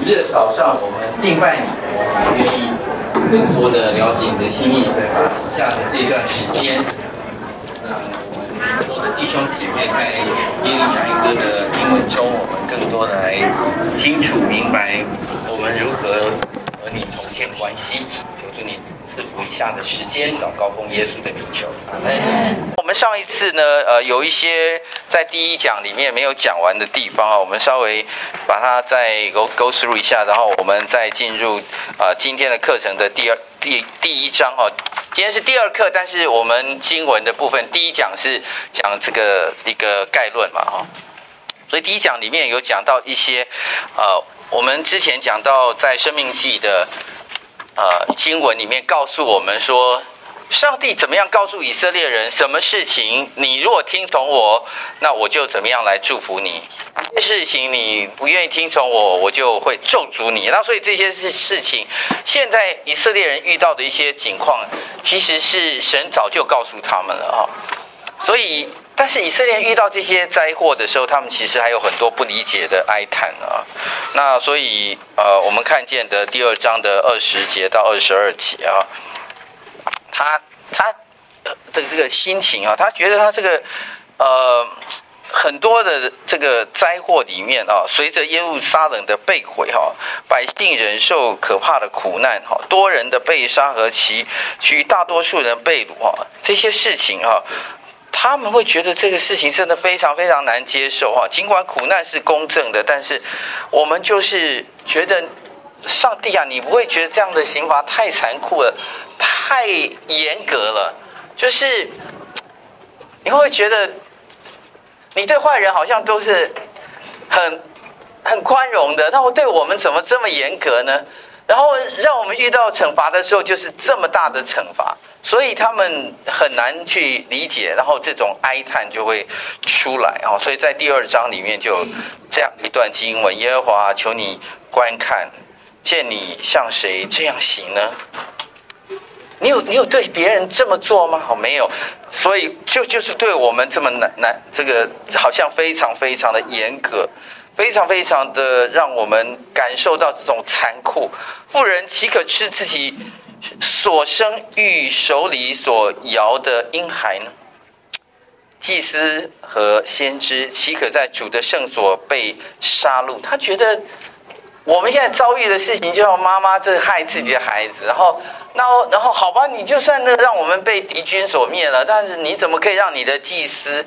主日早上，我们敬拜你，我们愿意更多的了解你的心意，所以下的这段时间，让我们更多的弟兄姐妹在耶利米哀歌的经文中，我们更多的来清楚明白我们如何和你重建关系。求主你。赐福以下的时间，祷告奉耶稣的名求。阿门。我们上一次呢，呃，有一些在第一讲里面没有讲完的地方啊，我们稍微把它再 go go through 一下，然后我们再进入、今天的课程的第二第第一章哈。今天是第二课，但是我们经文的部分第一讲是讲这个一个概论嘛哈，所以第一讲里面有讲到一些呃，我们之前讲到在生命记的。呃，经文里面告诉我们说，上帝怎么样告诉以色列人，什么事情你如果听从我，那我就怎么样来祝福你；事情你不愿意听从我，我就会咒诅你。那所以这些事事情，现在以色列人遇到的一些情况，其实是神早就告诉他们了啊。所以。但是以色列遇到这些灾祸的时候，他们其实还有很多不理解的哀叹啊。那所以呃，我们看见的第二章的二十节到二十二节啊，他他的这个心情啊，他觉得他这个呃很多的这个灾祸里面啊，随着耶路撒冷的被毁哈，百姓忍受可怕的苦难哈，多人的被杀和其取大多数人被掳哈，这些事情哈。他们会觉得这个事情真的非常非常难接受哈，尽管苦难是公正的，但是我们就是觉得，上帝啊，你不会觉得这样的刑罚太残酷了，太严格了，就是你会不会觉得，你对坏人好像都是很很宽容的，那我对我们怎么这么严格呢？然后让我们遇到惩罚的时候，就是这么大的惩罚，所以他们很难去理解，然后这种哀叹就会出来啊。所以在第二章里面就有这样一段经文：耶和华，求你观看，见你像谁这样行呢？你有你有对别人这么做吗？好，没有，所以就就是对我们这么难难，这个好像非常非常的严格。非常非常的让我们感受到这种残酷。妇人岂可吃自己所生育手里所摇的婴孩呢？祭司和先知岂可在主的圣所被杀戮？他觉得我们现在遭遇的事情，就像妈妈这害自己的孩子，然后，然后，然后，好吧，你就算那让我们被敌军所灭了，但是你怎么可以让你的祭司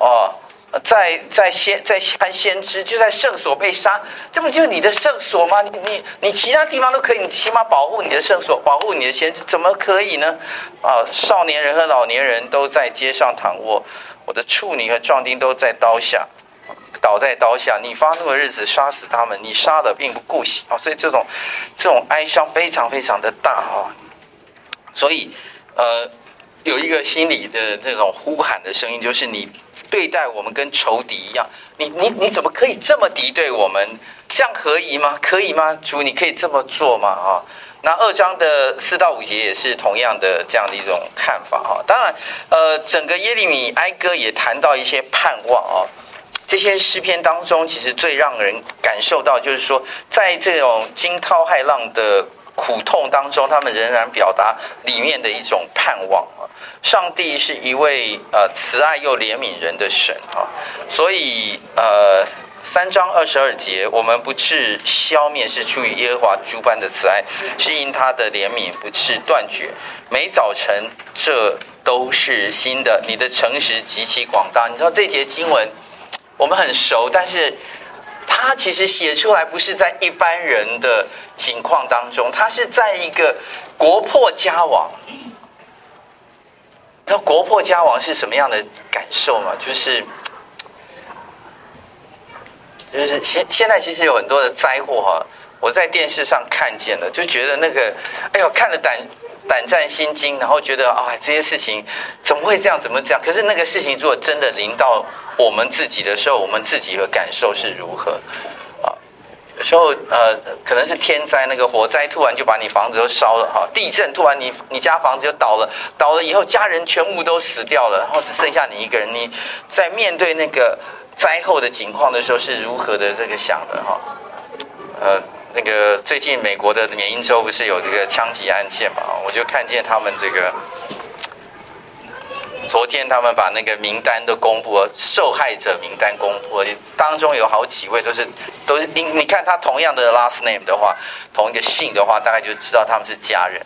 哦？在在先在看先知就在圣所被杀，这不就是你的圣所吗？你你你其他地方都可以，你起码保护你的圣所，保护你的先知，怎么可以呢？啊，少年人和老年人都在街上躺卧，我的处女和壮丁都在刀下，倒在刀下。你发怒的日子杀死他们，你杀的并不顾惜啊！所以这种这种哀伤非常非常的大啊！所以呃，有一个心里的这种呼喊的声音，就是你。对待我们跟仇敌一样，你你你怎么可以这么敌对我们？这样可以吗？可以吗？主，你可以这么做吗？啊，那二章的四到五节也是同样的这样的一种看法哈。当然，呃，整个耶利米哀歌也谈到一些盼望啊。这些诗篇当中，其实最让人感受到就是说，在这种惊涛骇浪的苦痛当中，他们仍然表达里面的一种盼望。上帝是一位呃慈爱又怜悯人的神啊，所以呃三章二十二节，我们不至消灭，是出于耶和华诸般的慈爱，是因他的怜悯不至断绝。每早晨这都是新的，你的诚实极其广大。你知道这节经文我们很熟，但是他其实写出来不是在一般人的境况当中，他是在一个国破家亡。那国破家亡是什么样的感受嘛？就是，就是现现在其实有很多的灾祸哈，我在电视上看见了，就觉得那个，哎呦，看了胆胆战心惊，然后觉得啊，这些事情怎么会这样，怎么这样？可是那个事情如果真的临到我们自己的时候，我们自己的感受是如何？有时候，呃，可能是天灾，那个火灾突然就把你房子都烧了哈，地震突然你你家房子就倒了，倒了以后家人全部都死掉了，然后只剩下你一个人，你在面对那个灾后的情况的时候是如何的这个想的哈？呃，那个最近美国的缅因州不是有这个枪击案件嘛？我就看见他们这个昨天他们把那个名单都公布了，受害者名单公布了，当中有好几位都是都是你你看他同样的 last name 的话，同一个姓的话，大概就知道他们是家人。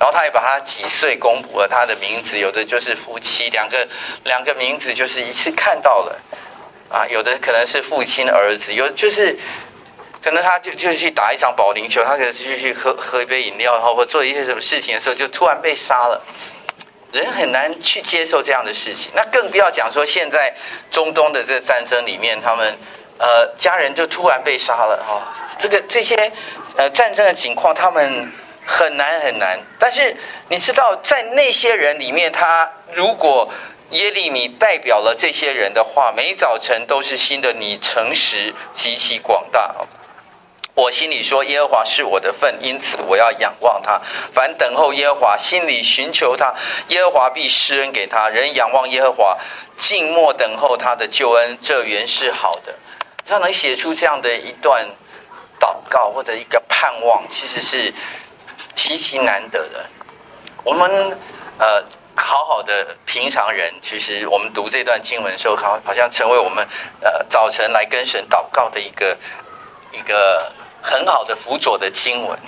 然后他也把他几岁公布了他的名字，有的就是夫妻，两个两个名字就是一次看到了，啊，有的可能是父亲的儿子，有就是可能他就就去打一场保龄球，他可能是去喝喝一杯饮料，然后或做一些什么事情的时候，就突然被杀了，人很难去接受这样的事情。那更不要讲说现在中东的这个战争里面，他们呃家人就突然被杀了哈，这个这些呃战争的情况，他们。很难很难，但是你知道，在那些人里面，他如果耶利米代表了这些人的话，每早晨都是新的。你诚实极其广大，我心里说耶和华是我的份，因此我要仰望他。凡等候耶和华，心里寻求他，耶和华必施恩给他。人仰望耶和华，静默等候他的救恩，这原是好的。他能写出这样的一段祷告或者一个盼望，其实是。极其难得的，我们呃好好的平常人，其实我们读这段经文的时候，好好像成为我们呃早晨来跟神祷告的一个一个很好的辅佐的经文。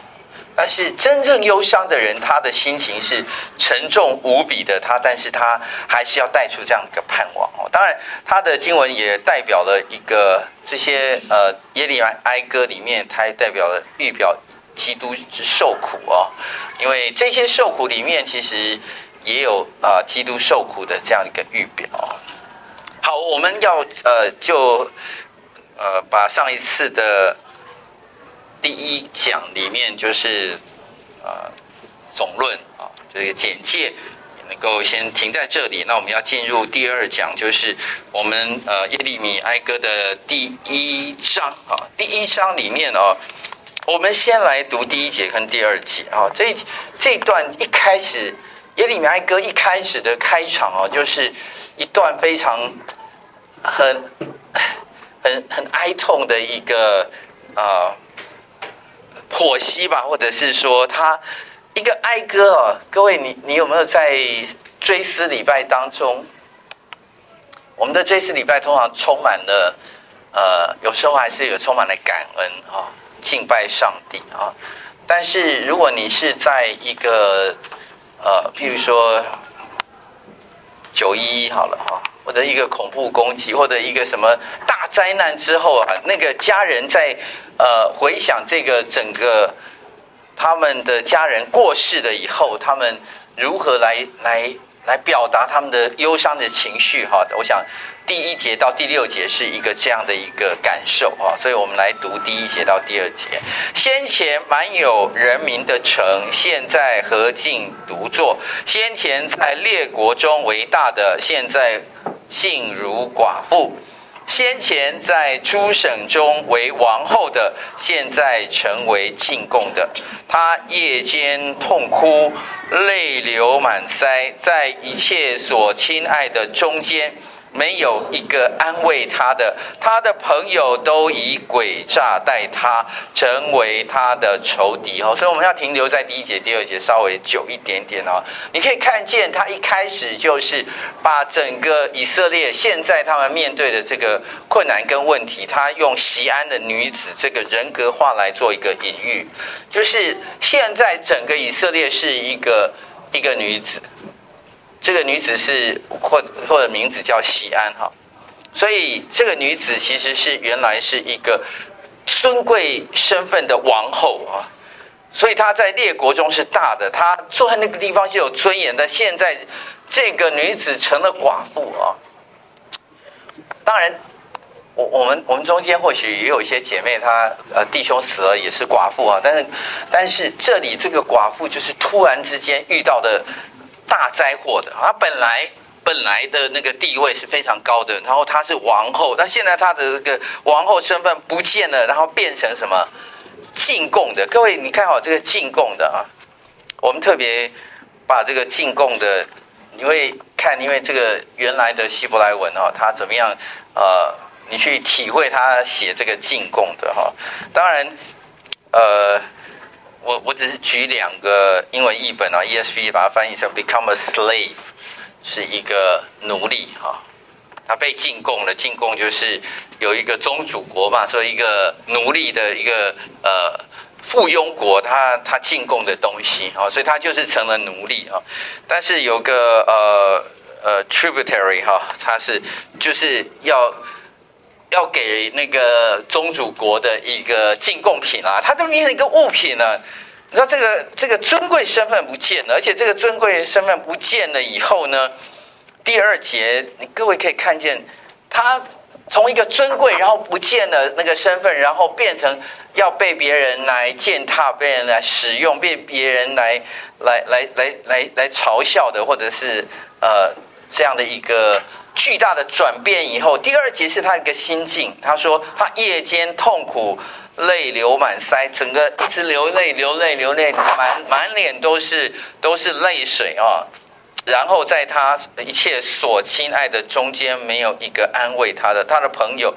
但是真正忧伤的人，他的心情是沉重无比的，他但是他还是要带出这样一个盼望哦。当然，他的经文也代表了一个这些呃耶利米哀歌里面，它也代表了预表。基督之受苦哦，因为这些受苦里面其实也有啊、呃，基督受苦的这样一个预表。好，我们要呃就呃把上一次的第一讲里面就是呃总论啊这个简介能够先停在这里。那我们要进入第二讲，就是我们呃耶利米哀歌的第一章啊，第一章里面哦。我们先来读第一节跟第二节啊，这这段一开始耶利米哀歌一开始的开场哦，就是一段非常很很很哀痛的一个啊火熄吧，或者是说他一个哀歌哦，各位你你有没有在追思礼拜当中？我们的追思礼拜通常充满了呃，有时候还是有充满了感恩啊。敬拜上帝啊！但是如果你是在一个呃，譬如说九一一好了哈，或者一个恐怖攻击，或者一个什么大灾难之后啊，那个家人在呃回想这个整个他们的家人过世了以后，他们如何来来来表达他们的忧伤的情绪哈？我想。第一节到第六节是一个这样的一个感受哈，所以我们来读第一节到第二节。先前满有人民的城，现在何竟独坐？先前在列国中为大的，现在竟如寡妇；先前在诸省中为王后的，现在成为进贡的。她夜间痛哭，泪流满腮，在一切所亲爱的中间。没有一个安慰他的，他的朋友都以诡诈待他，成为他的仇敌哦。所以我们要停留在第一节、第二节稍微久一点点哦。你可以看见他一开始就是把整个以色列现在他们面对的这个困难跟问题，他用西安的女子这个人格化来做一个隐喻，就是现在整个以色列是一个一个女子。这个女子是或或者名字叫西安哈，所以这个女子其实是原来是一个尊贵身份的王后啊，所以她在列国中是大的，她坐在那个地方是有尊严的。现在这个女子成了寡妇啊，当然，我我们我们中间或许也有一些姐妹，她呃弟兄死了也是寡妇啊，但是但是这里这个寡妇就是突然之间遇到的。大灾祸的，他本来本来的那个地位是非常高的，然后她是王后，那现在她的这个王后身份不见了，然后变成什么进贡的？各位，你看好这个进贡的啊？我们特别把这个进贡的，你会看，因为这个原来的希伯来文啊，它怎么样？呃，你去体会他写这个进贡的哈。当然，呃，我我只是举两个英文译本啊，ESV 把它翻译成 “become a slave”，是一个奴隶哈，他被进贡了，进贡就是有一个宗主国嘛，所以一个奴隶的一个呃附庸国，他他进贡的东西啊，所以他就是成了奴隶啊。但是有个呃呃 tributary 哈，他是就是要。要给那个宗主国的一个进贡品啊，它这变成一个物品呢、啊。你知道这个这个尊贵身份不见了，而且这个尊贵身份不见了以后呢，第二节你各位可以看见，他从一个尊贵，然后不见了那个身份，然后变成要被别人来践踏，被人来使用，被别人来来来来来来嘲笑的，或者是呃这样的一个。巨大的转变以后，第二节是他一个心境。他说他夜间痛苦，泪流满腮，整个一直流泪，流泪，流泪，满满脸都是都是泪水啊。然后在他一切所亲爱的中间，没有一个安慰他的，他的朋友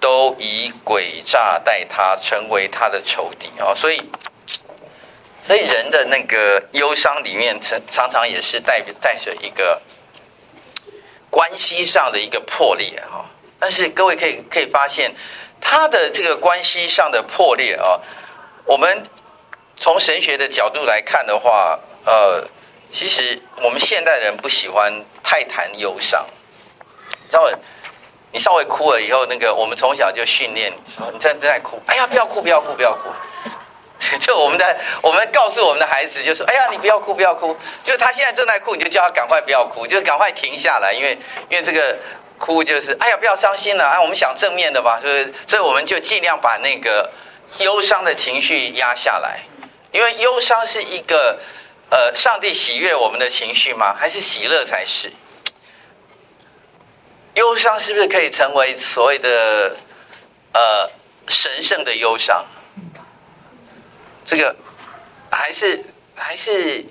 都以诡诈待他，成为他的仇敌啊。所以，所以人的那个忧伤里面，常常常也是带带着一个。关系上的一个破裂哈，但是各位可以可以发现，他的这个关系上的破裂啊，我们从神学的角度来看的话，呃，其实我们现代人不喜欢太谈忧伤，知道你稍微哭了以后，那个我们从小就训练说，你正在哭，哎呀，不要哭，不要哭，不要哭。就我们的，我们告诉我们的孩子，就说：“哎呀，你不要哭，不要哭。”就是他现在正在哭，你就叫他赶快不要哭，就是赶快停下来，因为因为这个哭就是“哎呀，不要伤心了啊！”我们想正面的吧，所以所以我们就尽量把那个忧伤的情绪压下来，因为忧伤是一个呃，上帝喜悦我们的情绪吗？还是喜乐才是？忧伤是不是可以成为所谓的呃神圣的忧伤？这个还是还是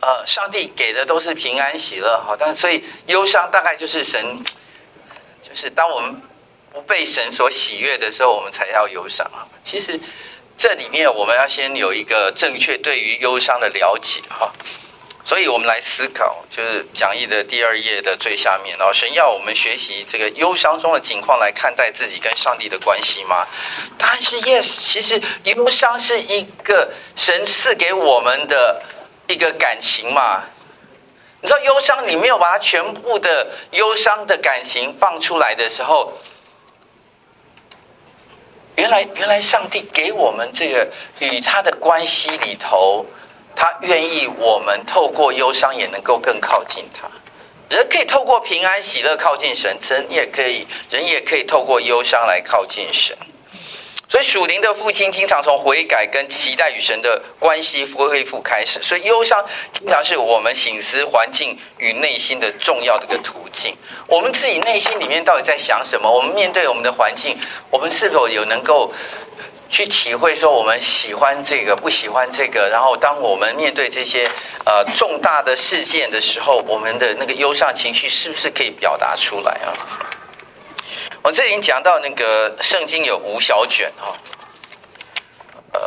呃，上帝给的都是平安喜乐哈，但所以忧伤大概就是神，就是当我们不被神所喜悦的时候，我们才要忧伤啊。其实这里面我们要先有一个正确对于忧伤的了解哈。所以我们来思考，就是讲义的第二页的最下面，然后神要我们学习这个忧伤中的境况来看待自己跟上帝的关系吗？答案是 yes。其实忧伤是一个神赐给我们的一个感情嘛。你知道忧伤，你没有把它全部的忧伤的感情放出来的时候，原来原来上帝给我们这个与他的关系里头。他愿意我们透过忧伤也能够更靠近他，人可以透过平安喜乐靠近神，神也可以，人也可以透过忧伤来靠近神。所以属灵的父亲经常从悔改跟期待与神的关系恢复开始。所以忧伤经常是我们省思环境与内心的重要的一个途径。我们自己内心里面到底在想什么？我们面对我们的环境，我们是否有能够？去体会说我们喜欢这个不喜欢这个，然后当我们面对这些呃重大的事件的时候，我们的那个忧伤情绪是不是可以表达出来啊？我这里已经讲到那个圣经有五小卷哈，呃，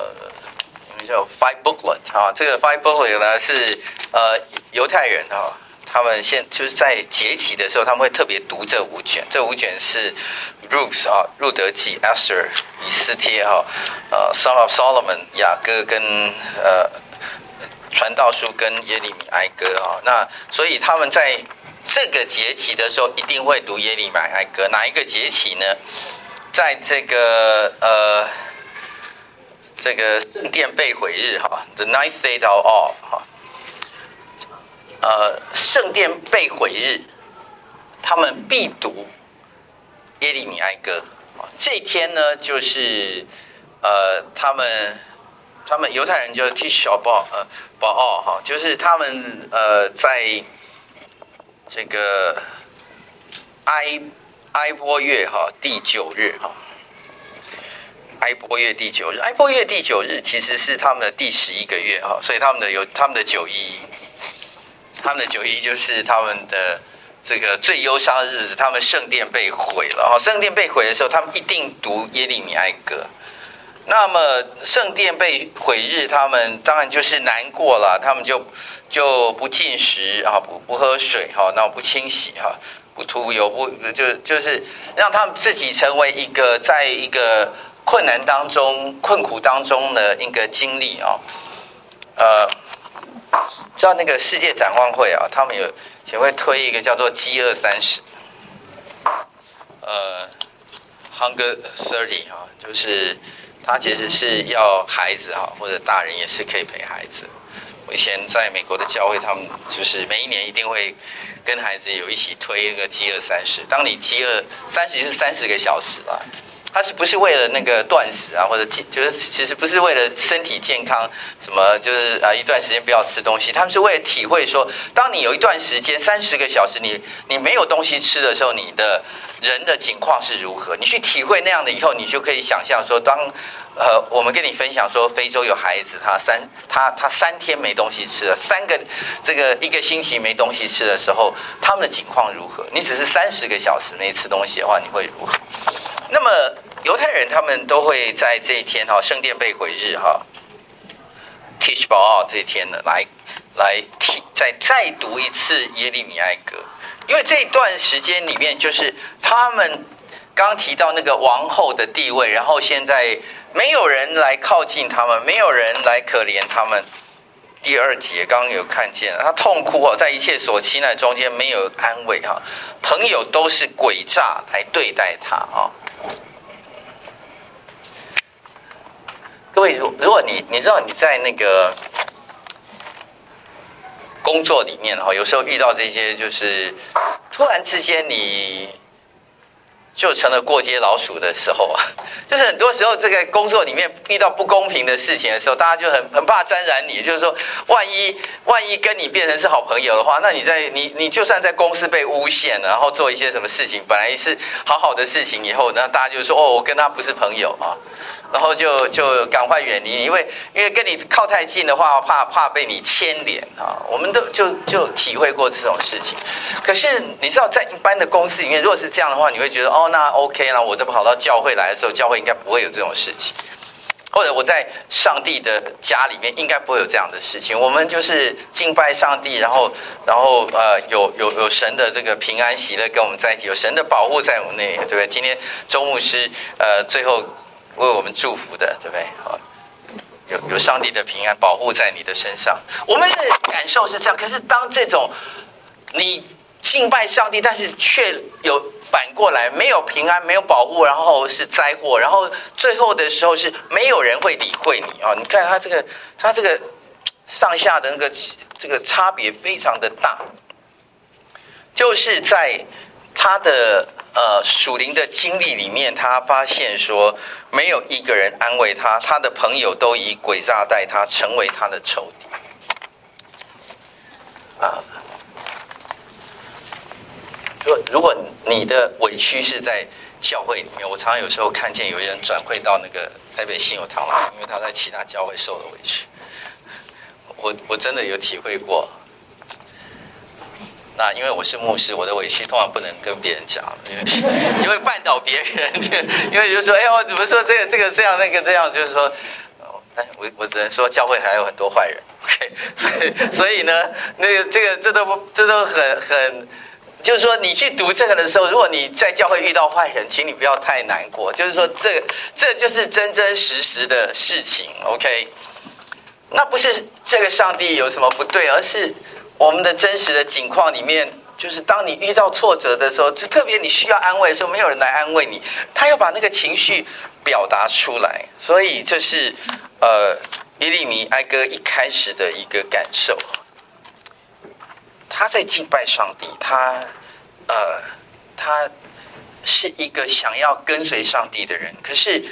叫 Five Booklet 啊，这个 Five Booklet 呢是呃犹太人啊。他们现就是在节期的时候，他们会特别读这五卷。这五卷是 Ruth 啊，路得记、Esther、以斯帖哈，呃 Son of Solomon 雅歌跟呃传道书跟耶利米哀歌啊。那所以他们在这个节期的时候，一定会读耶利米哀歌。哪一个节期呢？在这个呃这个圣殿被毁日哈，The ninth day of All 哈。呃，圣殿被毁日，他们必读耶利米哀歌。这天呢，就是呃，他们他们犹太人就 Tisha B 呃 b a 哈，就是他们呃，在这个哀哀波月哈第九日哈，哀波月第九日，哀波月第九日其实是他们的第十一个月哈，所以他们的有他们的九一。他们的九一就是他们的这个最忧伤的日子，他们圣殿被毁了。哈，圣殿被毁的时候，他们一定读耶利米哀歌。那么圣殿被毁日，他们当然就是难过了，他们就就不进食啊，不不喝水哈，那不清洗哈，不涂油，不就就是让他们自己成为一个在一个困难当中、困苦当中的一个经历啊。呃，知道那个世界展望会啊，他们有也会推一个叫做“饥饿三十”，呃，Hunger Thirty 啊，就是他其实是要孩子哈，或者大人也是可以陪孩子。我以前在美国的教会，他们就是每一年一定会跟孩子有一起推一个“饥饿三十”。当你饥饿三十，就是三十个小时吧。他是不是为了那个断食啊，或者就是其实不是为了身体健康，什么就是啊一段时间不要吃东西，他们是为了体会说，当你有一段时间三十个小时你你没有东西吃的时候，你的人的情况是如何？你去体会那样的以后，你就可以想象说，当呃我们跟你分享说，非洲有孩子他三他他三天没东西吃了，三个这个一个星期没东西吃的时候，他们的情况如何？你只是三十个小时没吃东西的话，你会如何？那么。犹太人他们都会在这一天哈，圣殿被毁日哈，Tish B'Av 这一天呢，来来提再再读一次耶利米哀歌，因为这段时间里面，就是他们刚提到那个王后的地位，然后现在没有人来靠近他们，没有人来可怜他们。第二节刚刚有看见，他痛哭哦，在一切所期待中间没有安慰哈，朋友都是诡诈来对待他啊。各位，如如果你你知道你在那个工作里面哈，有时候遇到这些，就是突然之间你就成了过街老鼠的时候啊，就是很多时候这个工作里面遇到不公平的事情的时候，大家就很很怕沾染你，就是说，万一万一跟你变成是好朋友的话，那你在你你就算在公司被诬陷，然后做一些什么事情，本来是好好的事情，以后那大家就说哦，我跟他不是朋友啊。然后就就赶快远离，因为因为跟你靠太近的话，怕怕被你牵连啊。我们都就就体会过这种事情。可是你知道，在一般的公司里面，如果是这样的话，你会觉得哦，那 OK 了。我这跑到教会来的时候，教会应该不会有这种事情。或者我在上帝的家里面，应该不会有这样的事情。我们就是敬拜上帝，然后然后呃，有有有神的这个平安喜乐跟我们在一起，有神的保护在我们内，对不对？今天周牧师呃最后。为我们祝福的，对不对？好，有有上帝的平安保护在你的身上。我们的感受是这样，可是当这种你敬拜上帝，但是却有反过来没有平安、没有保护，然后是灾祸，然后最后的时候是没有人会理会你啊！你看他这个，他这个上下的那个这个差别非常的大，就是在他的。呃，属灵的经历里面，他发现说，没有一个人安慰他，他的朋友都以诡诈待他，成为他的仇敌。啊，说如果你的委屈是在教会里面，我常常有时候看见有人转会到那个台北信友堂来，因为他在其他教会受了委屈，我我真的有体会过。那因为我是牧师，我的委屈通常不能跟别人讲，因为就会绊倒别人。因为就说，哎，我怎么说这个这个这样那个这样，就是说，哎，我我只能说教会还有很多坏人。OK，所 以所以呢，那个这个这都不这都很很，就是说你去读这个的时候，如果你在教会遇到坏人，请你不要太难过。就是说，这个这就是真真实实的事情。OK，那不是这个上帝有什么不对，而是。我们的真实的境况里面，就是当你遇到挫折的时候，就特别你需要安慰的时候，没有人来安慰你，他要把那个情绪表达出来，所以这是呃耶利米哀歌一开始的一个感受。他在敬拜上帝，他呃他是一个想要跟随上帝的人，可是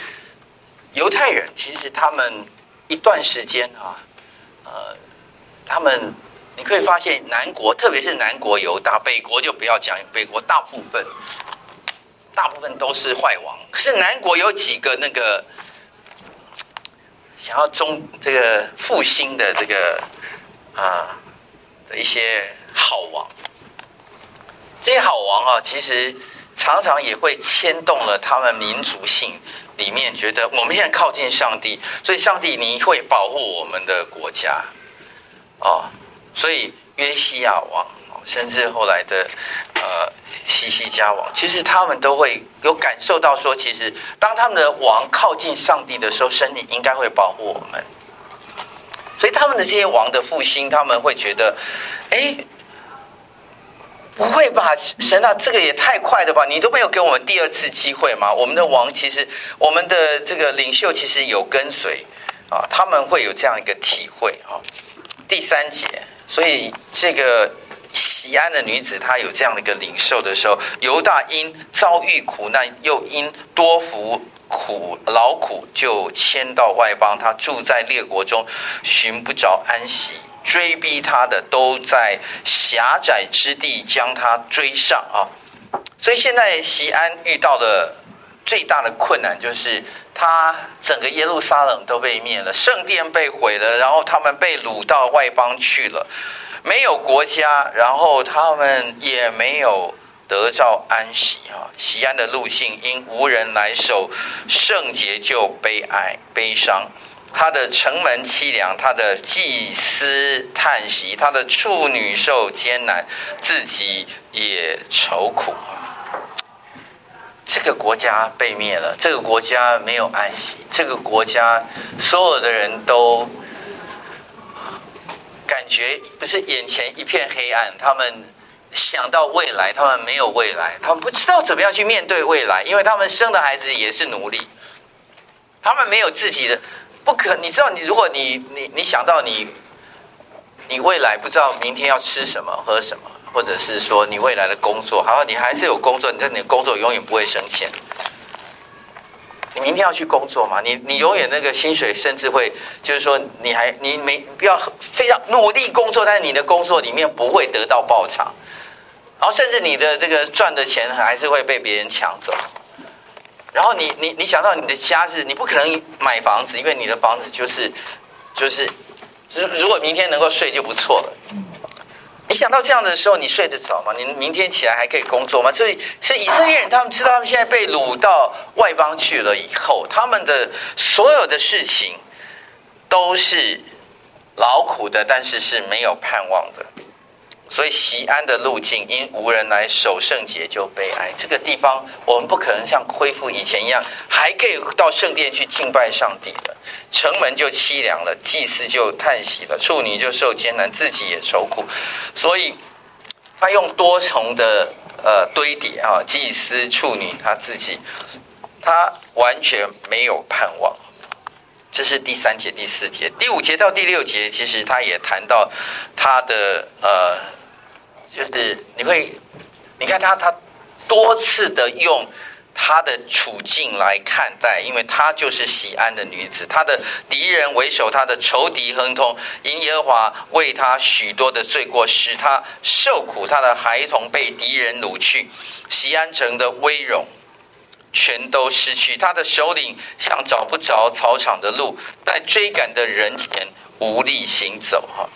犹太人其实他们一段时间啊，呃他们。你可以发现，南国特别是南国犹大，北国就不要讲，北国大部分大部分都是坏王。可是南国有几个那个想要中这个复兴的这个啊的一些好王，这些好王啊，其实常常也会牵动了他们民族性里面觉得我们现在靠近上帝，所以上帝你会保护我们的国家，哦，所以约西亚王，甚至后来的呃西西家王，其实他们都会有感受到说，其实当他们的王靠近上帝的时候，上帝应该会保护我们。所以他们的这些王的复兴，他们会觉得，哎。不会吧，神啊，这个也太快了吧！你都没有给我们第二次机会吗？我们的王其实，我们的这个领袖其实有跟随啊，他们会有这样一个体会啊。第三节，所以这个西安的女子她有这样的一个领受的时候，犹大因遭遇苦难，又因多服苦劳苦，就迁到外邦，他住在列国中，寻不着安息。追逼他的都在狭窄之地将他追上啊！所以现在西安遇到的最大的困难就是，他整个耶路撒冷都被灭了，圣殿被毁了，然后他们被掳到外邦去了，没有国家，然后他们也没有得到安息啊！西安的路信因无人来守圣洁，就悲哀悲伤。他的城门凄凉，他的祭司叹息，他的处女受艰难，自己也愁苦。这个国家被灭了，这个国家没有安息，这个国家所有的人都感觉不是眼前一片黑暗，他们想到未来，他们没有未来，他们不知道怎么样去面对未来，因为他们生的孩子也是奴隶，他们没有自己的。不可，你知道，你如果你你你想到你，你未来不知道明天要吃什么喝什么，或者是说你未来的工作，好，你还是有工作，但你的工作永远不会升迁。你明天要去工作嘛？你你永远那个薪水甚至会，就是说你还你没必要非常努力工作，但是你的工作里面不会得到报偿，然后甚至你的这个赚的钱还是会被别人抢走。然后你你你想到你的家是，你不可能买房子，因为你的房子就是就是，如如果明天能够睡就不错了。你想到这样的时候，你睡得着吗？你明天起来还可以工作吗？所以，所以以色列人他们知道他们现在被掳到外邦去了以后，他们的所有的事情都是劳苦的，但是是没有盼望的。所以西安的路径，因无人来守圣洁，就悲哀。这个地方，我们不可能像恢复以前一样，还可以到圣殿去敬拜上帝的。城门就凄凉了，祭司就叹息了，处女就受艰难，自己也愁苦。所以，他用多重的呃堆叠啊，祭司、处女，他自己，他完全没有盼望。这是第三节、第四节、第五节到第六节，其实他也谈到他的呃，就是你会，你看他他多次的用他的处境来看待，因为他就是西安的女子，他的敌人为首，他的仇敌亨通，因耶和华为他许多的罪过，使他受苦，他的孩童被敌人掳去，西安城的威荣。全都失去，他的首领像找不着草场的路，在追赶的人前无力行走。哈，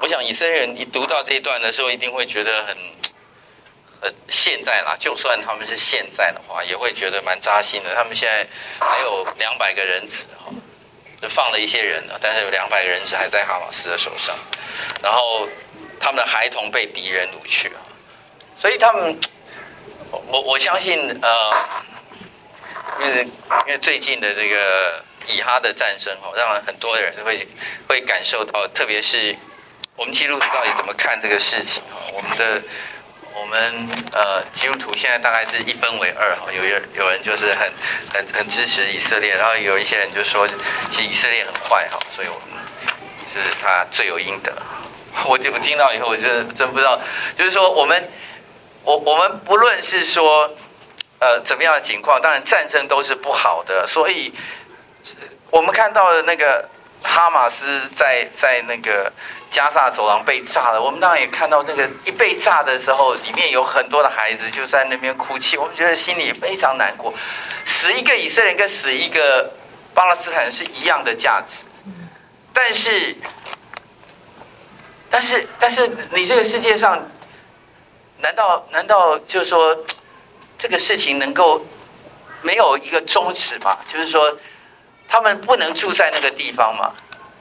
我想以色列人一读到这一段的时候，一定会觉得很很现代啦。就算他们是现在的话，也会觉得蛮扎心的。他们现在还有两百个人质，哈，就放了一些人了，但是有两百个人质还在哈马斯的手上，然后他们的孩童被敌人掳去啊，所以他们。我我相信，呃，因为因为最近的这个以哈的战争哦，让很多人会会感受到，特别是我们基督徒到底怎么看这个事情啊？我们的我们呃基督徒现在大概是一分为二哈，有人有人就是很很很支持以色列，然后有一些人就说，其实以色列很坏哈，所以我们是他罪有应得。我就我听到以后，我就真不知道，就是说我们。我我们不论是说，呃，怎么样的情况，当然战争都是不好的，所以，我们看到的那个哈马斯在在那个加萨走廊被炸了，我们当然也看到那个一被炸的时候，里面有很多的孩子就在那边哭泣，我们觉得心里非常难过。死一个以色列跟死一个巴勒斯坦是一样的价值，但是，但是，但是你这个世界上。难道难道就是说，这个事情能够没有一个宗旨嘛，就是说他们不能住在那个地方嘛。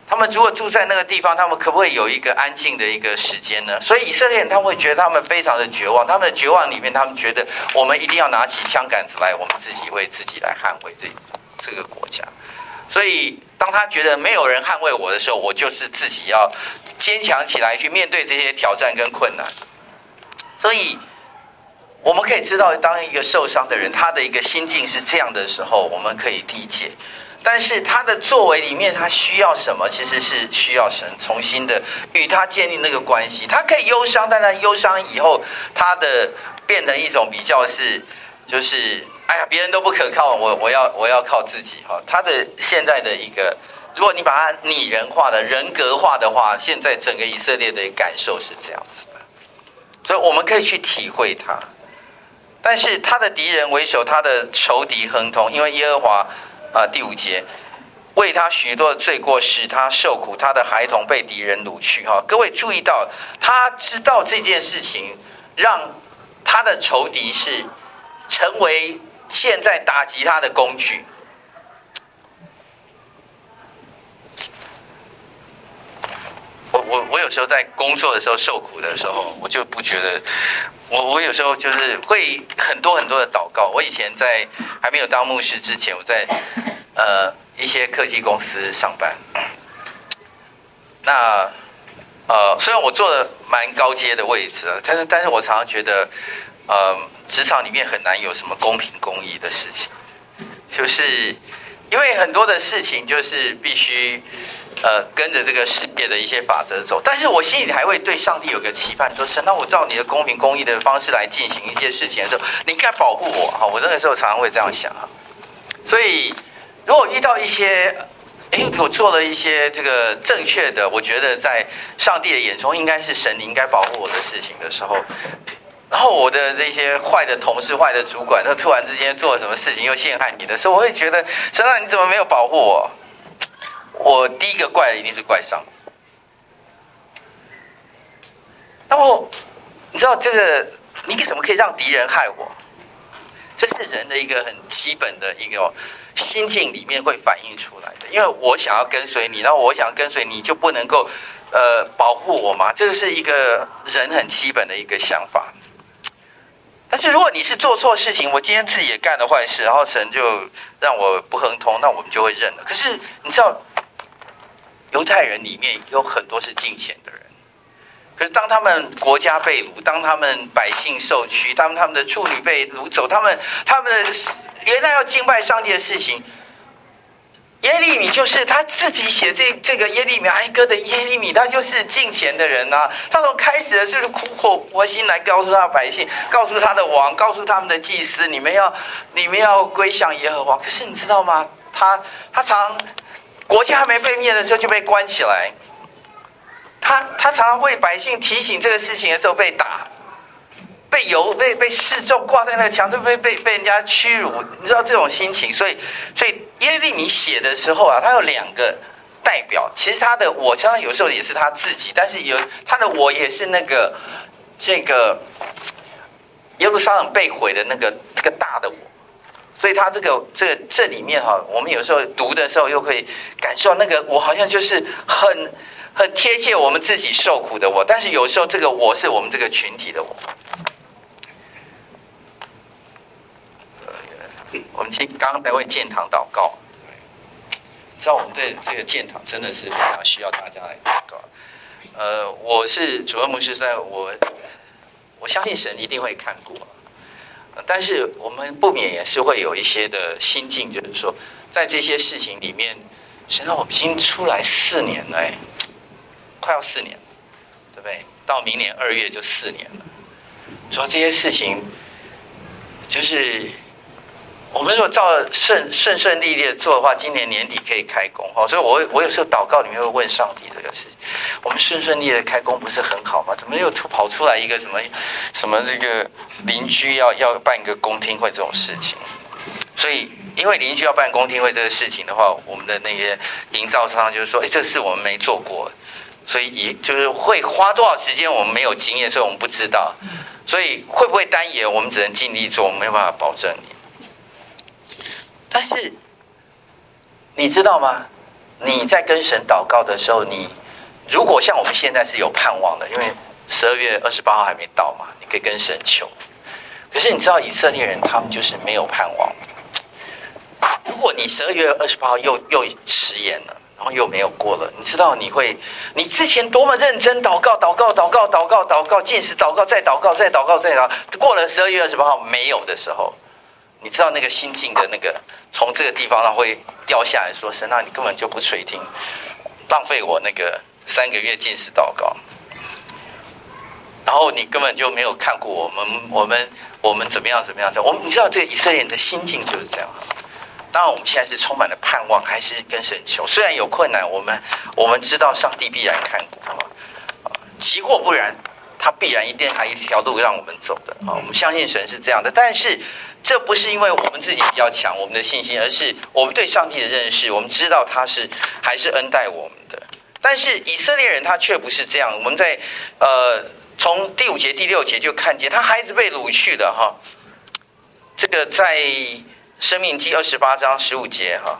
他们如果住在那个地方，他们可不可以有一个安静的一个时间呢？所以以色列人他们会觉得他们非常的绝望，他们的绝望里面，他们觉得我们一定要拿起枪杆子来，我们自己为自己来捍卫这这个国家。所以当他觉得没有人捍卫我的时候，我就是自己要坚强起来去面对这些挑战跟困难。所以我们可以知道，当一个受伤的人，他的一个心境是这样的时候，我们可以理解。但是他的作为里面，他需要什么？其实是需要神重新的与他建立那个关系。他可以忧伤，但他忧伤以后，他的变成一种比较是，就是哎呀，别人都不可靠，我我要我要靠自己哈。他的现在的一个，如果你把他拟人化的人格化的话，现在整个以色列的感受是这样子，所以我们可以去体会他。但是他的敌人为首，他的仇敌亨通，因为耶和华。啊，第五节，为他许多的罪过，使他受苦，他的孩童被敌人掳去。哈，各位注意到，他知道这件事情，让他的仇敌是成为现在打击他的工具。我我有时候在工作的时候受苦的时候，我就不觉得。我我有时候就是会很多很多的祷告。我以前在还没有当牧师之前，我在呃一些科技公司上班。那呃虽然我坐的蛮高阶的位置，但是但是我常常觉得，呃职场里面很难有什么公平公义的事情，就是因为很多的事情就是必须。呃，跟着这个世界的一些法则走，但是我心里还会对上帝有个期盼，说神，那我照你的公平公义的方式来进行一些事情的时候，你应该保护我哈。我那个时候常常会这样想啊。所以，如果遇到一些，哎，我做了一些这个正确的，我觉得在上帝的眼中应该是神，你应该保护我的事情的时候，然后我的那些坏的同事、坏的主管，他突然之间做了什么事情又陷害你的时候，我会觉得神啊，你怎么没有保护我？我第一个怪的一定是怪上。那么，你知道这个，你怎么可以让敌人害我？这是人的一个很基本的一个心境里面会反映出来的。因为我想要跟随你，然后我想跟随你就不能够呃保护我嘛？这是一个人很基本的一个想法。但是如果你是做错事情，我今天自己也干了坏事，然后神就让我不亨通，那我们就会认了。可是你知道？犹太人里面有很多是敬虔的人，可是当他们国家被掳，当他们百姓受屈，当他们的处女被掳走，他们他们的原来要敬拜上帝的事情，耶利米就是他自己写这这个耶利米哀歌的耶利米，他就是敬虔的人呐、啊。他从开始的就是苦口婆心来告诉他百姓，告诉他的王，告诉他们的祭司，你们要你们要归向耶和华。可是你知道吗？他他常。国家还没被灭的时候就被关起来，他他常常为百姓提醒这个事情的时候被打，被游被被示众挂在那个墙，都被被被人家屈辱，你知道这种心情，所以所以耶利米写的时候啊，他有两个代表，其实他的我常常有时候也是他自己，但是有他的我也是那个这个耶路撒冷被毁的那个这个大的我。所以他这个这这里面哈，我们有时候读的时候又可以感受那个我好像就是很很贴切我们自己受苦的我，但是有时候这个我是我们这个群体的我。我们今刚刚在为建堂祷告，知道我们对这个建堂真的是非常需要大家来祷告。呃，我是主任牧师，在我我相信神一定会看过。但是我们不免也是会有一些的心境，就是说，在这些事情里面，实际上我们已经出来四年了，哎，快要四年，对不对？到明年二月就四年了。说这些事情，就是我们如果照顺顺顺利利的做的话，今年年底可以开工哦。所以我我有时候祷告里面会问上帝这个事。我们顺顺利利的开工不是很好吗？怎么又突跑出来一个什么什么这个邻居要要办一个公听会这种事情？所以因为邻居要办公听会这个事情的话，我们的那些营造商就是说，哎，这事我们没做过，所以也就是会花多少时间，我们没有经验，所以我们不知道。所以会不会单延，我们只能尽力做，我们没有办法保证你。但是你知道吗？你在跟神祷告的时候，你如果像我们现在是有盼望的，因为十二月二十八号还没到嘛，你可以跟神求。可是你知道以色列人他们就是没有盼望。如果你十二月二十八号又又迟延了，然后又没有过了，你知道你会，你之前多么认真祷告、祷告、祷告、祷告、祷告，禁食祷告、再祷告、再祷告、再祷，过了十二月二十八号没有的时候，你知道那个心境的那个从这个地方它会掉下来说：“神那，你根本就不垂听，浪费我那个三个月禁食祷告。”然后你根本就没有看过我们，我们。我们怎么样？怎么样？我们你知道，这个以色列人的心境就是这样。当然，我们现在是充满了盼望，还是跟神求？虽然有困难，我们我们知道上帝必然看顾啊。其或不然，他必然一定还有一条路让我们走的啊。我们相信神是这样的，但是这不是因为我们自己比较强，我们的信心，而是我们对上帝的认识。我们知道他是还是恩待我们的，但是以色列人他却不是这样。我们在呃。从第五节、第六节就看见他孩子被掳去了哈，这个在生命记二十八章十五节哈，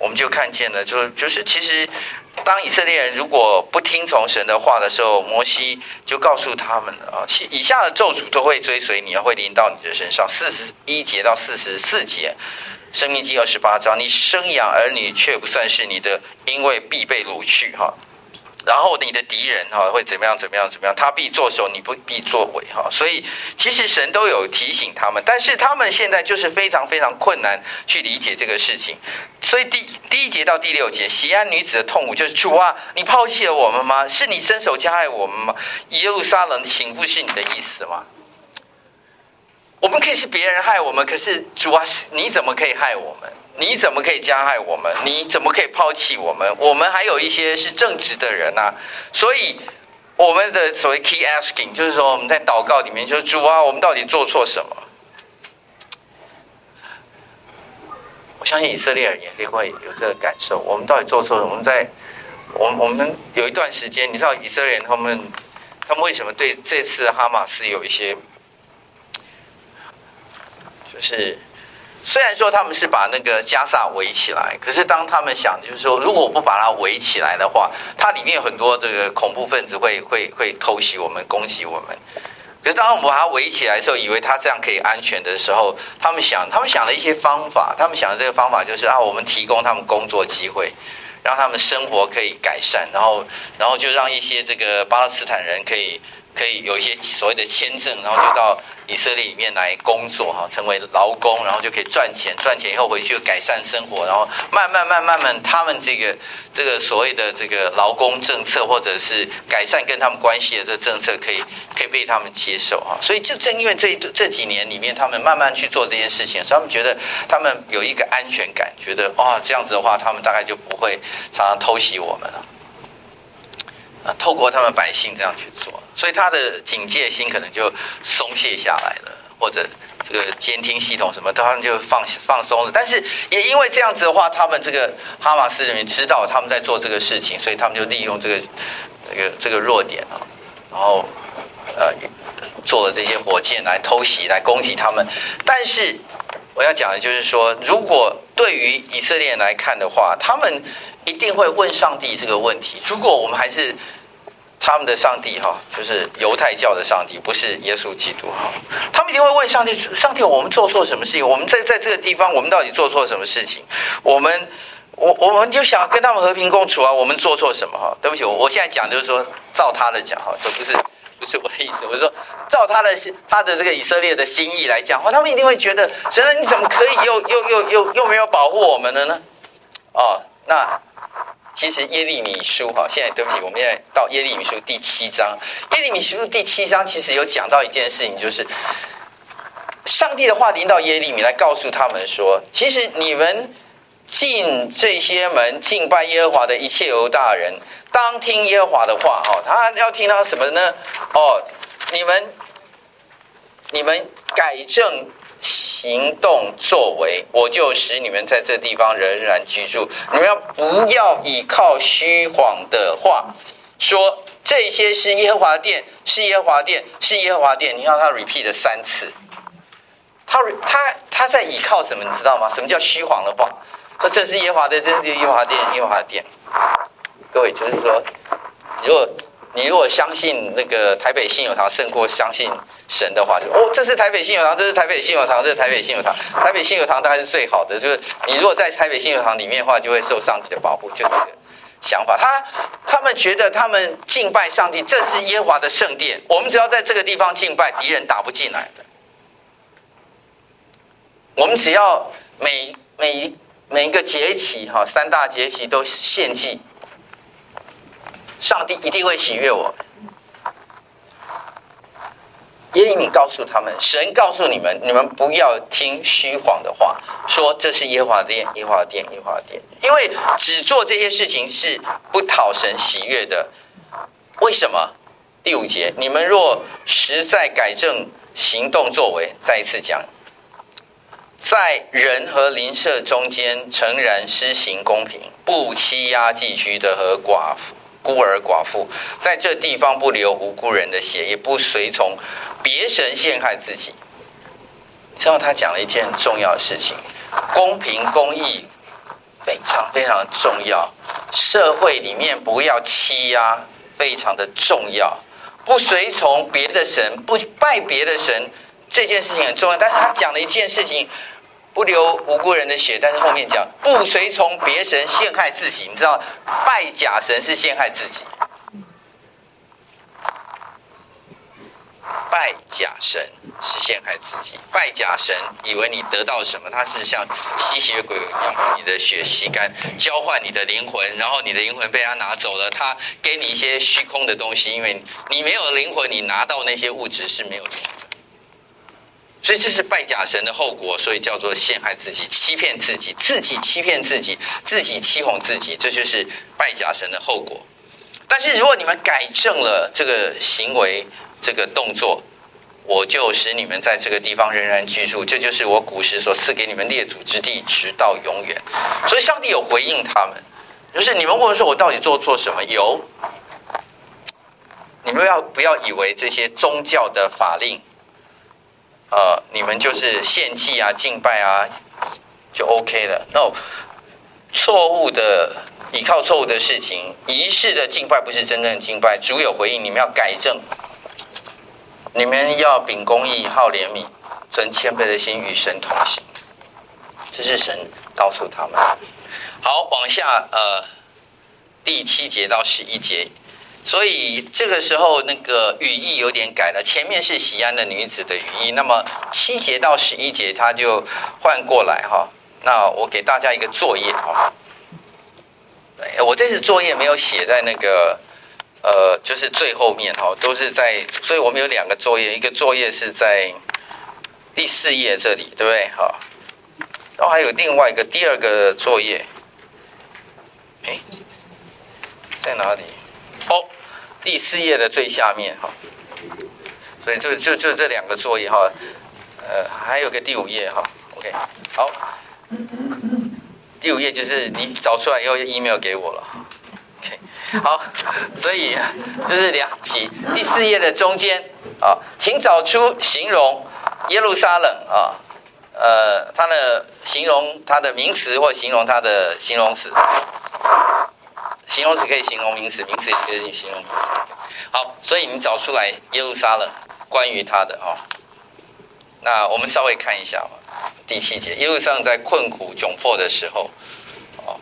我们就看见了，就就是其实当以色列人如果不听从神的话的时候，摩西就告诉他们了啊，以下的咒诅都会追随你，会临到你的身上。四十一节到四十四节，生命记二十八章，你生养儿女却不算是你的，因为必被掳去哈。然后你的敌人哈会怎么样？怎么样？怎么样？他必作首，你不必作尾哈。所以其实神都有提醒他们，但是他们现在就是非常非常困难去理解这个事情。所以第第一节到第六节，锡安女子的痛苦就是主啊，你抛弃了我们吗？是你伸手加害我们吗？耶路撒冷倾覆是你的意思吗？我们可以是别人害我们，可是主啊，你怎么可以害我们？你怎么可以加害我们？你怎么可以抛弃我们？我们还有一些是正直的人呐、啊，所以我们的所谓 key asking 就是说我们在祷告里面就是主啊，我们到底做错什么？我相信以色列人也会有这个感受。我们到底做错了？我们在我们我们有一段时间，你知道以色列人他们他们为什么对这次哈马斯有一些就是？虽然说他们是把那个加萨围起来，可是当他们想就是说，如果我不把它围起来的话，它里面有很多这个恐怖分子会会会偷袭我们、攻击我们。可是当我们把它围起来的时候，以为它这样可以安全的时候，他们想，他们想了一些方法。他们想的这个方法就是啊，我们提供他们工作机会，让他们生活可以改善，然后然后就让一些这个巴勒斯坦人可以可以有一些所谓的签证，然后就到。以色列里面来工作哈，成为劳工，然后就可以赚钱，赚钱以后回去改善生活，然后慢慢慢慢慢，他们这个这个所谓的这个劳工政策，或者是改善跟他们关系的这个政策，可以可以被他们接受哈。所以就正因为这这几年里面，他们慢慢去做这件事情，所以他们觉得他们有一个安全感，觉得哇这样子的话，他们大概就不会常常偷袭我们了。啊，透过他们百姓这样去做，所以他的警戒心可能就松懈下来了，或者这个监听系统什么，他们就放放松了。但是也因为这样子的话，他们这个哈马斯人员知道他们在做这个事情，所以他们就利用这个这个这个弱点啊，然后呃做了这些火箭来偷袭、来攻击他们。但是我要讲的就是说，如果对于以色列人来看的话，他们。一定会问上帝这个问题。如果我们还是他们的上帝哈，就是犹太教的上帝，不是耶稣基督哈，他们一定会问上帝：上帝，我们做错什么事情？我们在在这个地方，我们到底做错什么事情？我们我我们就想跟他们和平共处啊！我们做错什么哈？对不起，我我现在讲就是说，照他的讲哈，这不是不是我的意思。我说，照他的他的这个以色列的心意来讲话，他们一定会觉得：神啊，你怎么可以又又又又又没有保护我们了呢？哦，那。其实耶利米书哈，现在对不起，我们现在到耶利米书第七章。耶利米书第七章其实有讲到一件事情，就是上帝的话临到耶利米来告诉他们说，其实你们进这些门敬拜耶和华的一切犹大人，当听耶和华的话哈。他要听他什么呢？哦，你们你们改正。行动作为，我就使你们在这地方仍然居住。你们要不要倚靠虚谎的话，说这些是耶和华殿，是耶和华殿，是耶和华殿？你看他 repeat 了三次，他他他在倚靠什么？你知道吗？什么叫虚谎的话？说这是耶和华的，这是耶和华殿，耶和华殿。各位就是说，如果你如果相信那个台北信友堂胜过相信神的话，就哦，这是台北信友堂，这是台北信友堂，这是台北信友堂，台北信友堂当然是最好的。就是你如果在台北信友堂里面的话，就会受上帝的保护，就这个想法。他他们觉得他们敬拜上帝，这是耶华的圣殿，我们只要在这个地方敬拜，敌人打不进来的。我们只要每每每一个节期哈，三大节期都献祭。上帝一定会喜悦我。耶利米告诉他们，神告诉你们，你们不要听虚谎的话，说这是耶和华殿，耶和华殿，耶和华殿，因为只做这些事情是不讨神喜悦的。为什么？第五节，你们若实在改正行动作为，再一次讲，在人和邻舍中间诚然施行公平，不欺压寄居的和寡妇。孤儿寡妇，在这地方不流无辜人的血，也不随从别神陷害自己。之后他讲了一件很重要的事情：公平公义非常非常重要。社会里面不要欺压，非常的重要。不随从别的神，不拜别的神，这件事情很重要。但是他讲了一件事情。不流无辜人的血，但是后面讲不随从别神陷害自己，你知道拜假神是陷害自己，拜假神是陷害自己，拜假神以为你得到什么，他是像吸血鬼一样把你的血吸干，交换你的灵魂，然后你的灵魂被他拿走了，他给你一些虚空的东西，因为你没有灵魂，你拿到那些物质是没有用的。所以这是拜假神的后果，所以叫做陷害自己、欺骗自己、自己欺骗自己、自己欺哄自己，这就是拜假神的后果。但是如果你们改正了这个行为、这个动作，我就使你们在这个地方仍然居住，这就是我古时所赐给你们列祖之地，直到永远。所以上帝有回应他们，就是你们问说，我到底做错什么？有，你们要不要以为这些宗教的法令？呃，你们就是献祭啊、敬拜啊，就 OK 了。No，错误的依靠错误的事情，仪式的敬拜不是真正的敬拜。主有回应，你们要改正，你们要秉公义、好怜悯、存谦卑的心与神同行。这是神告诉他们。好，往下呃，第七节到十一节。所以这个时候，那个语义有点改了。前面是西安的女子的语义，那么七节到十一节，他就换过来哈。那我给大家一个作业哈。我这次作业没有写在那个呃，就是最后面哈，都是在。所以我们有两个作业，一个作业是在第四页这里，对不对？好。然后还有另外一个第二个作业，哎，在哪里？哦，第四页的最下面哈，所以就就就这两个作业哈，呃，还有个第五页哈，OK，好，第五页就是你找出来以后 email 给我了，OK，好，所以就是两题，第四页的中间啊，请找出形容耶路撒冷啊，呃，它的形容它的名词或形容它的形容词。形容词可以形容名词，名词也可以形容名词。好，所以你找出来耶路撒冷关于他的哦。那我们稍微看一下吧。第七节，耶路撒冷在困苦窘迫的时候，哦，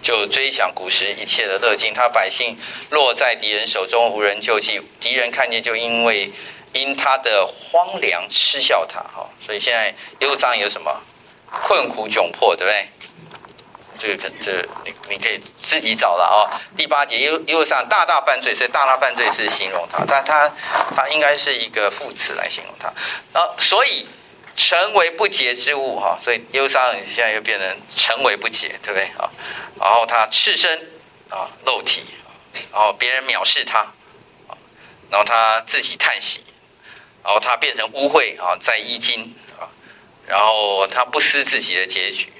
就追想古时一切的乐境。他百姓落在敌人手中，无人救济。敌人看见就因为因他的荒凉嗤笑他。哈，所以现在耶路撒冷有什么困苦窘迫，对不对？这个可这、你你可以自己找了哦。第八节，又又上大大犯罪，所以大大犯罪是形容他，但他他应该是一个副词来形容他。啊，所以成为不洁之物哈，所以忧伤现在又变成成为不洁，对不对啊？然后他赤身啊，肉体，然后别人藐视他，啊，然后他自己叹息，然后他变成污秽啊，在衣襟啊，然后他不思自己的结局，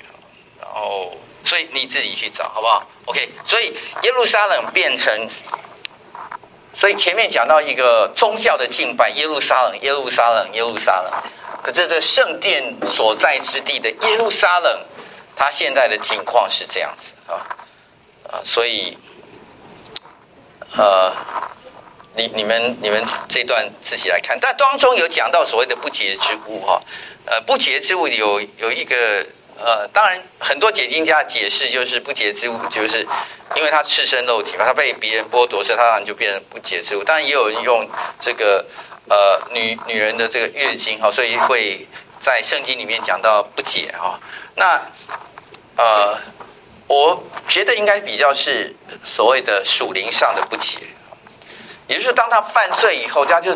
然后。所以你自己去找，好不好？OK。所以耶路撒冷变成，所以前面讲到一个宗教的敬拜，耶路撒冷，耶路撒冷，耶路撒冷。可是这圣殿所在之地的耶路撒冷，它现在的情况是这样子啊啊，所以呃，你你们你们这段自己来看，但当中有讲到所谓的不洁之物哈，呃，不洁之物有有一个呃，当然很多解经家解释就是不洁之物，就是因为他赤身露体嘛，他被别人剥夺，所以他当然就变成不洁之物。当然也有人用这个。呃，女女人的这个月经哈，所以会在圣经里面讲到不洁哈。那呃，我觉得应该比较是所谓的属灵上的不洁，也就是当他犯罪以后，他就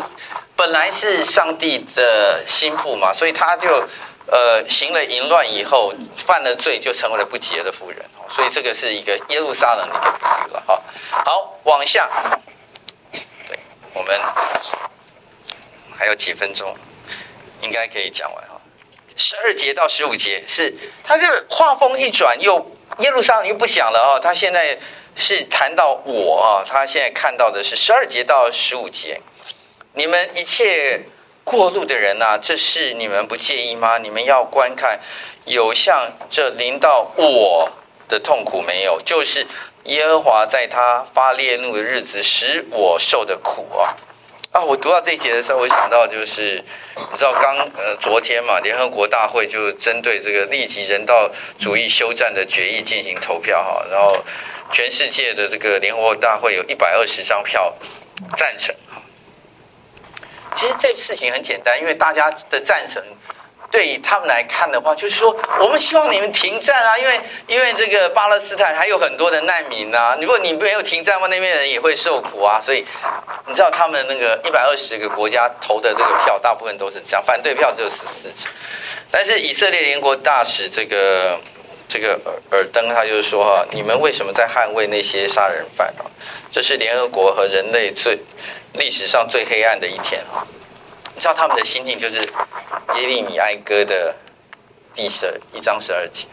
本来是上帝的心腹嘛，所以他就呃行了淫乱以后犯了罪，就成为了不洁的妇人。所以这个是一个耶路撒冷的一个比喻了哈。好，往下，对我们。还有几分钟，应该可以讲完哈。十二节到十五节是，他这个画风一转，又耶路撒冷又不讲了啊。他现在是谈到我啊，他现在看到的是十二节到十五节。你们一切过路的人呐、啊，这是你们不介意吗？你们要观看，有像这临到我的痛苦没有？就是耶和华在他发烈怒的日子使我受的苦啊。啊，我读到这一节的时候，我想到就是，你知道刚呃昨天嘛，联合国大会就针对这个立即人道主义休战的决议进行投票哈，然后全世界的这个联合国大会有一百二十张票赞成。其实这事情很简单，因为大家的赞成。对于他们来看的话，就是说，我们希望你们停战啊，因为因为这个巴勒斯坦还有很多的难民啊，如果你没有停战的话，那边人也会受苦啊。所以，你知道他们那个一百二十个国家投的这个票，大部分都是这样，反对票只有十四张。但是以色列联国大使这个这个尔尔登他就是说哈，你们为什么在捍卫那些杀人犯啊？这是联合国和人类最历史上最黑暗的一天啊。你知道他们的心境就是耶利米哀歌的第十二一章十二节，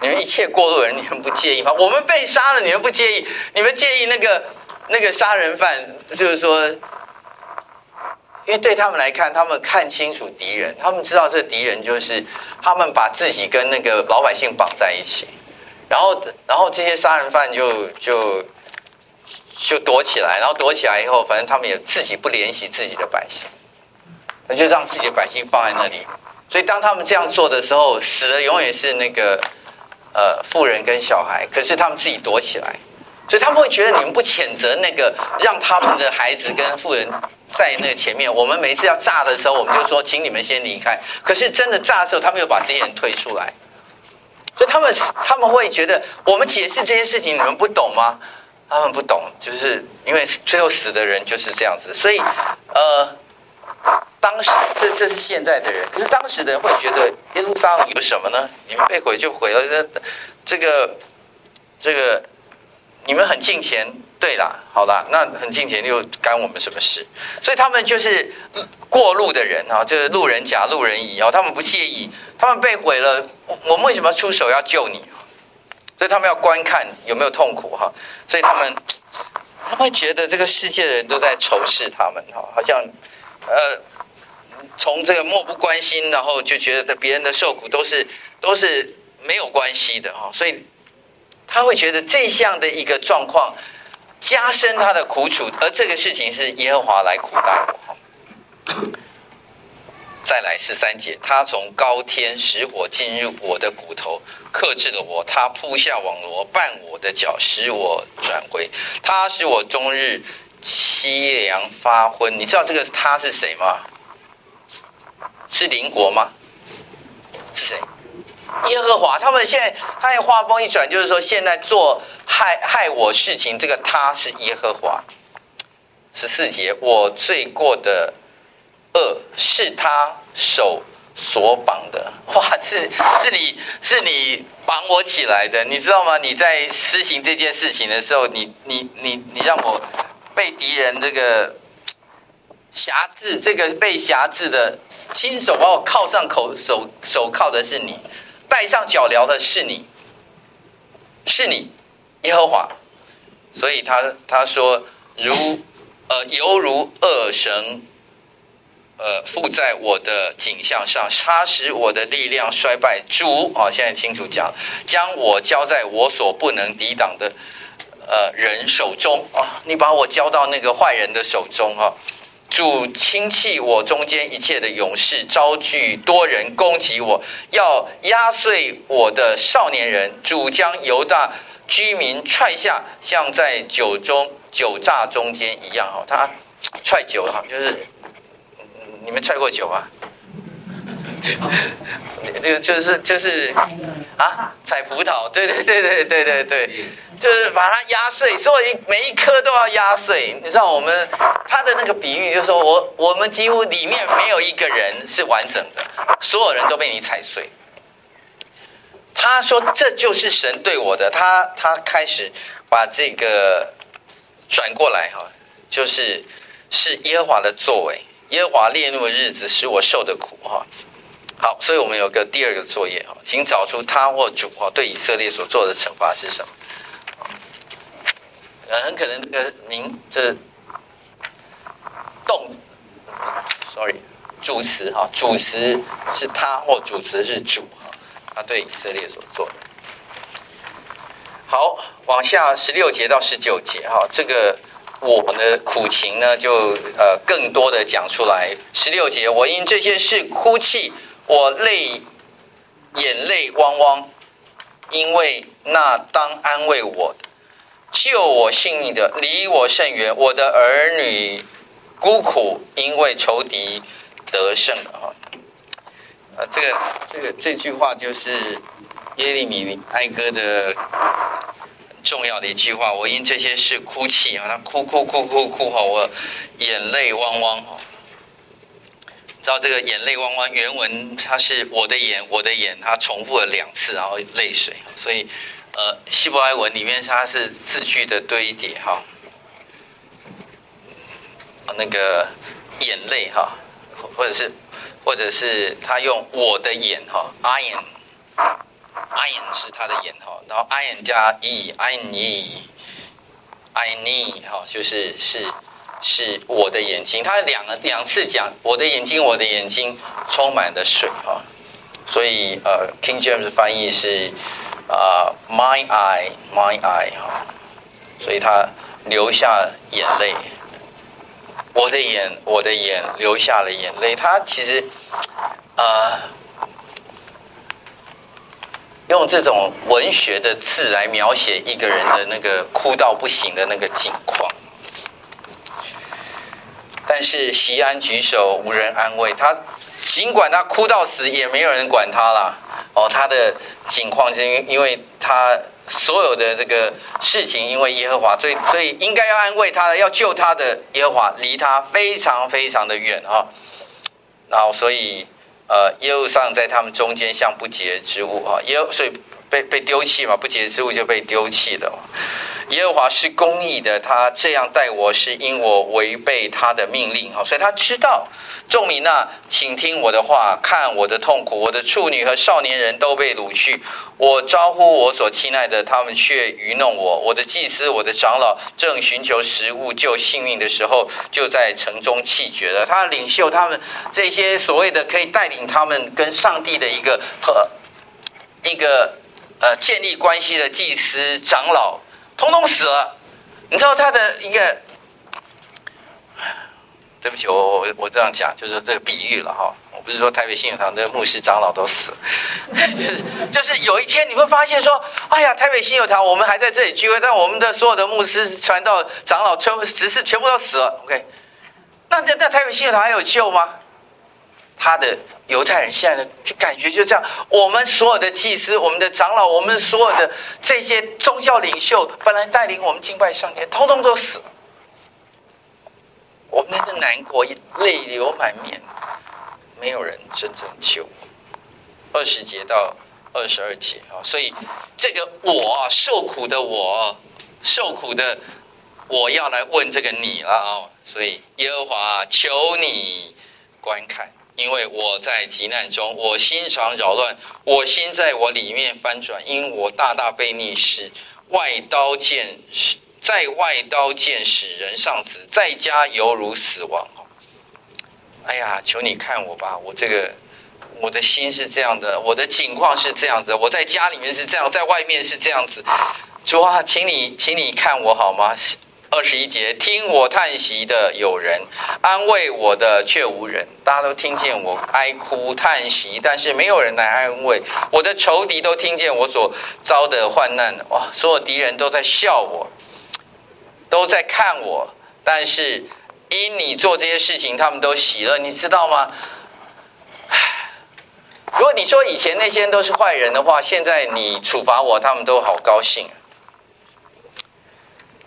你们一切过路人，你们不介意吗？我们被杀了，你们不介意？你们介意那个那个杀人犯？就是说，因为对他们来看，他们看清楚敌人，他们知道这敌人就是他们把自己跟那个老百姓绑在一起，然后然后这些杀人犯就就就躲起来，然后躲起来以后，反正他们也自己不怜惜自己的百姓。那就让自己的百姓放在那里，所以当他们这样做的时候，死的永远是那个呃富人跟小孩，可是他们自己躲起来，所以他们会觉得你们不谴责那个让他们的孩子跟富人在那个前面。我们每次要炸的时候，我们就说请你们先离开，可是真的炸的时候，他们又把这些人推出来，所以他们他们会觉得我们解释这些事情，你们不懂吗？他们不懂，就是因为最后死的人就是这样子，所以呃。当时这这是现在的人，可是当时的人会觉得耶路撒冷有什么呢？你们被毁就毁了，这这个这个你们很敬虔，对啦，好啦，那很敬前又干我们什么事？所以他们就是过路的人啊，就是路人甲、路人乙啊，他们不介意，他们被毁了，我们为什么出手要救你？所以他们要观看有没有痛苦哈，所以他们他们会觉得这个世界的人都在仇视他们哈，好像。呃，从这个漠不关心，然后就觉得别人的受苦都是都是没有关系的哈，所以他会觉得这样的一个状况加深他的苦楚，而这个事情是耶和华来苦待我。再来十三节，他从高天使火进入我的骨头，克制了我；他铺下网罗绊我的脚，使我转回。他使我终日。凄凉发昏，你知道这个他是谁吗？是邻国吗？耶和华。他们现在他的话锋一转，就是说现在做害害我事情，这个他是耶和华。十四节，我罪过的恶是他手所绑的。哇，是是你是你绑我起来的，你知道吗？你在施行这件事情的时候，你你你你让我。被敌人这个 挟制，这个被挟制的，亲手把我铐上口手手铐的是你，戴上脚镣的是你，是你，耶和华。所以他他说如呃犹如恶神呃，附在我的颈项上，他使我的力量衰败。主啊，现在清楚讲，将我交在我所不能抵挡的呃人手中啊，你把我交到那个坏人的手中啊。主轻弃我中间一切的勇士，招聚多人攻击我，要压碎我的少年人。主将犹大居民踹下，像在酒中酒炸中间一样哈，他踹酒哈，就是。你们踹过酒吗？这个就是就是啊，采葡萄，对对对对对对对，就是把它压碎，所以每一颗都要压碎。你知道我们他的那个比喻，就是说我我们几乎里面没有一个人是完整的，所有人都被你踩碎。他说这就是神对我的，他他开始把这个转过来哈，就是是耶和华的作为。耶和华烈怒的日子使我受的苦哈，好，所以我们有个第二个作业哈，请找出他或主哈对以色列所做的惩罚是什么？很可能这个名这动，sorry，主词哈，主词是他或主词是主哈，他对以色列所做的。好，往下十六节到十九节哈，这个。我的苦情呢，就呃更多的讲出来。十六节，我因这些事哭泣，我泪眼泪汪汪，因为那当安慰我、救我性命的离我甚远，我的儿女孤苦，因为仇敌得胜了哈。呃，这个这个这句话就是耶利米哀歌的。重要的一句话，我因这些事哭泣啊，他哭哭哭哭哭哈，我眼泪汪汪哈。知道这个眼泪汪汪原文它是我的眼，我的眼，它重复了两次，然后泪水，所以呃，希伯来文里面它是字句的堆叠哈。那个眼泪哈，或者是或者是他用我的眼哈，iron。iron 是他的眼哈，然后 iron 加 E，I N E，I N E 哈，就是是是我的眼睛，他两个两次讲我的眼睛，我的眼睛充满了水哈，所以呃，King James 翻译是啊、呃、，my eye，my eye 哈，所以他流下眼泪，我的眼，我的眼流下了眼泪，他其实啊。用这种文学的字来描写一个人的那个哭到不行的那个境况，但是席安举手无人安慰他，尽管他哭到死也没有人管他了。哦，他的境况是因因为他所有的这个事情，因为耶和华，所以所以应该要安慰他的，要救他的耶和华离他非常非常的远啊。然后所以。呃，耶和华在他们中间像不洁之物啊，耶所以被被丢弃嘛，不洁之物就被丢弃的。耶和华是公义的，他这样待我是因我违背他的命令哈，所以他知道。众民啊，请听我的话，看我的痛苦，我的处女和少年人都被掳去。我招呼我所亲爱的，他们却愚弄我。我的祭司、我的长老正寻求食物救性命的时候，就在城中气绝了。他领袖，他们这些所谓的可以带领他们跟上帝的一个和一个呃建立关系的祭司长老，通通死了。你知道他的一个。对不起，我我我这样讲就是这个比喻了哈，我不是说台北信友堂的牧师长老都死了，就是就是有一天你会发现说，哎呀，台北信友堂我们还在这里聚会，但我们的所有的牧师传道长老全部只是全部都死了，OK，那那那台北信友堂还有救吗？他的犹太人现在的就感觉就这样，我们所有的祭司、我们的长老、我们所有的这些宗教领袖，本来带领我们敬拜上天，通通都死了。我们的难过，泪流满面，没有人真正救我。二十节到二十二节啊，所以这个我受苦的我，受苦的我要来问这个你了啊！所以耶和华求你观看，因为我在急难中，我心常扰乱，我心在我里面翻转，因我大大被逆，使外刀剑使。在外刀剑使人丧死，在家犹如死亡。哎呀，求你看我吧，我这个我的心是这样的，我的境况是这样子，我在家里面是这样，在外面是这样子。主啊，请你，请你看我好吗？二十一节，听我叹息的有人，安慰我的却无人。大家都听见我哀哭叹息，但是没有人来安慰。我的仇敌都听见我所遭的患难，哇！所有敌人都在笑我，都在看我，但是因你做这些事情，他们都喜乐，你知道吗？如果你说以前那些人都是坏人的话，现在你处罚我，他们都好高兴。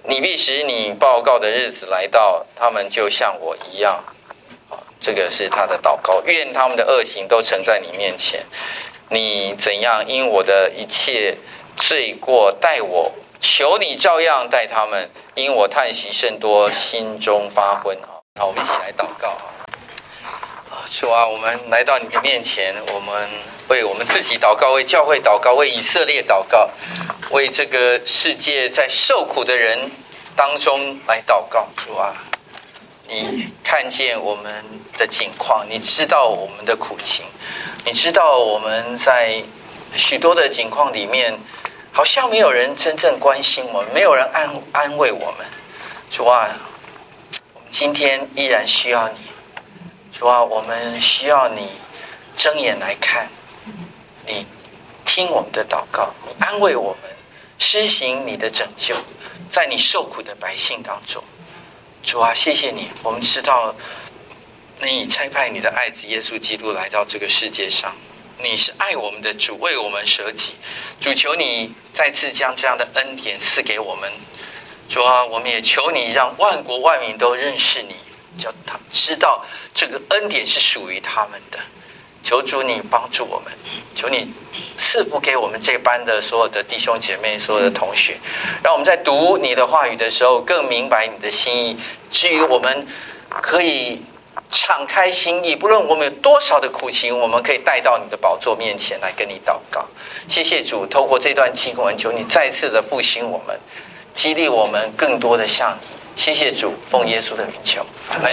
你必使你报告的日子来到，他们就像我一样。啊，这个是他的祷告。愿他们的恶行都呈在你面前。你怎样因我的一切罪过待我，求你照样待他们。因我叹息甚多，心中发昏。好，我们一起来祷告。啊，主啊，我们来到你的面前，我们为我们自己祷告，为教会祷告，为以色列祷告。为这个世界在受苦的人当中来祷告，主啊，你看见我们的境况，你知道我们的苦情，你知道我们在许多的境况里面，好像没有人真正关心我们，没有人安安慰我们。主啊，我们今天依然需要你，主啊，我们需要你睁眼来看，你听我们的祷告，你安慰我们。施行你的拯救，在你受苦的百姓当中，主啊，谢谢你。我们知道，你差派你的爱子耶稣基督来到这个世界上，你是爱我们的主，为我们舍己。主求你再次将这样的恩典赐给我们。主啊，我们也求你让万国万民都认识你，叫他知道这个恩典是属于他们的。求主你帮助我们，求你赐福给我们这班的所有的弟兄姐妹、所有的同学，让我们在读你的话语的时候更明白你的心意。至于我们可以敞开心意，不论我们有多少的苦情，我们可以带到你的宝座面前来跟你祷告。谢谢主，透过这段经文，求你再次的复兴我们，激励我们更多的向你。谢谢主，奉耶稣的名求，阿门。